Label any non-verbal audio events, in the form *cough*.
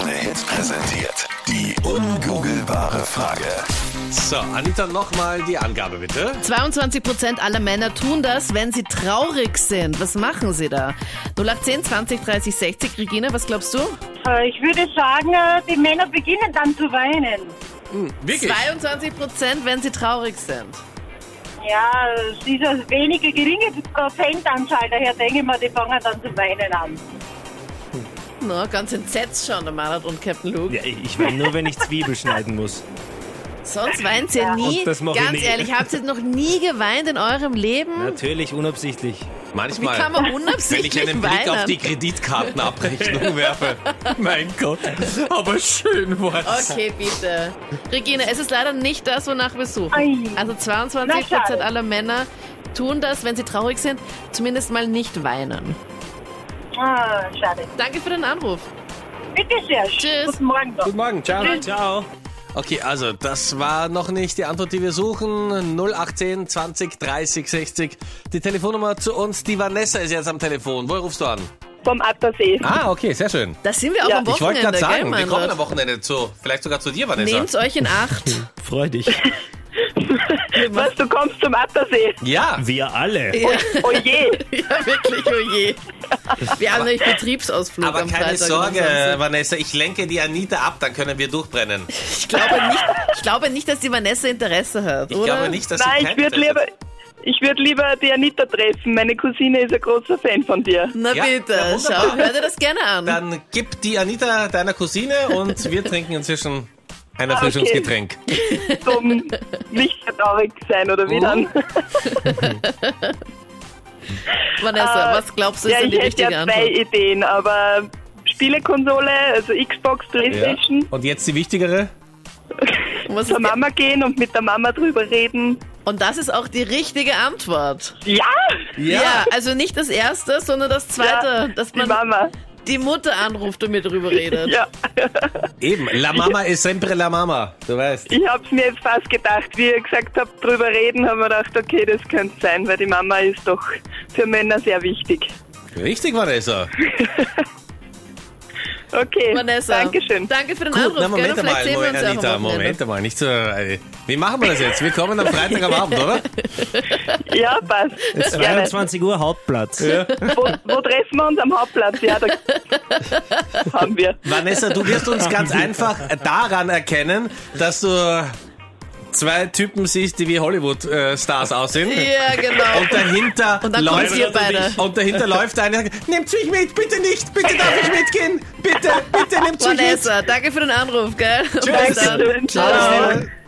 Krone Hits präsentiert. Die ungoogelbare Frage. So, Anita, nochmal die Angabe bitte. 22 Prozent aller Männer tun das, wenn sie traurig sind. Was machen sie da? 0810 20 30 60. Regina, was glaubst du? Äh, Ich würde sagen, äh, die Männer beginnen dann zu weinen. Wirklich? 22 Prozent, wenn sie traurig sind. Ja, es ist eine wenige geringe Prozentanzahl, daher denke ich mal, die fangen dann zu weinen an. No, ganz entsetzt schon, der Meinert und Captain Luke. Ja, ich meine nur, wenn ich Zwiebel schneiden muss. Sonst weint ihr nie. Und das mach ich Ganz nie. ehrlich, habt ihr noch nie geweint in eurem Leben? Natürlich unabsichtlich. Wie Manchmal. kann man Wenn unabsichtlich ich einen Blick weinen? auf die Kreditkartenabrechnung *laughs* werfe. mein Gott, aber schön war's. Okay, bitte. Regina, es ist leider nicht das, wonach wir suchen. Also 22 Na, Prozent schade. aller Männer tun das, wenn sie traurig sind, zumindest mal nicht weinen. Ah, schade. Danke für den Anruf. Bitte sehr. Tschüss. Guten Morgen noch. Guten Morgen, ciao. Ciao. Okay, also das war noch nicht die Antwort, die wir suchen. 0810 20 30 60. Die Telefonnummer zu uns. Die Vanessa ist jetzt am Telefon. Wo rufst du an? vom Attersee. Ah, okay, sehr schön. Da sind wir auch Ja, am Ich wollte Wochenende, gerade gell, sagen, wir mein kommen am Wochenende zu. Vielleicht sogar zu dir, Vanessa. Nehmt's euch in Acht. Freu dich. *laughs* Zum Attersee? Ja, Wir alle. ja, Oh je. *laughs* ja, wirklich, oh je. Wir haben nämlich Betriebsausflug aber am keine Freitag. Sorge. Vanessa. Ich lenke die Anita ab, dann können wir durchbrennen. Ich glaube nicht, ich glaube nicht, dass die Vanessa Interesse hat, Ich oder? glaube nicht, dass sie Nein, kein ich würde Interesse lieber, ich würde lieber die Anita treffen. Meine Cousine ist ein großer Fan von dir. Na Ja, bitte, ja, wunderbar. schau, hör dir das gerne an. Dann gib die Anita deiner Cousine und wir trinken inzwischen ein Ah, Erfrischungsgetränk. *laughs* Zum nicht so traurig sein, oder wie Oh. dann? *laughs* Vanessa, Äh, was glaubst du, ja, ist denn ich die hätte richtige ja zwei Antwort? Ideen, aber Spielekonsole, also Xbox, Ja. Playstation, Und jetzt die wichtigere? *laughs* Zur die- Mama gehen und mit der Mama drüber reden. Und das ist auch die richtige Antwort. Ja, Ja, also nicht das erste, sondern das zweite, ja dass die man Mama. Die Mutter anruft und mir drüber redet. Ja, Eben, la mama ist sempre la mama, du weißt. ich habe mir jetzt fast gedacht, wie ihr gesagt habt, drüber reden, haben wir gedacht, okay, das könnte sein, weil die Mama ist doch für Männer sehr wichtig. Richtig, Vanessa. *laughs* Okay, Vanessa, Dankeschön. danke für den Gut, Anruf. na, gell? Moment vielleicht mal, sehen wir Moment, ja Anita. Moment mal, nicht so. äh, Wie machen wir das jetzt? Wir kommen am Freitag am Abend, oder? *laughs* Ja, passt. Gerne. 22 Uhr Hauptplatz. Wo, wo treffen wir uns am Hauptplatz? Ja, da *laughs* haben wir. Vanessa, du wirst uns *laughs* ganz einfach daran erkennen, dass du zwei Typen siehst, die wie Hollywood-Stars aussehen. Ja, genau. Und dahinter Und läuft. Und dahinter läuft einer. Nehmt mich mit, bitte nicht, bitte darf ich mitgehen, bitte, bitte nehmt mich mit. Vanessa, danke für den Anruf, gell? Bis dann. Dankeschön. Ciao. Ciao.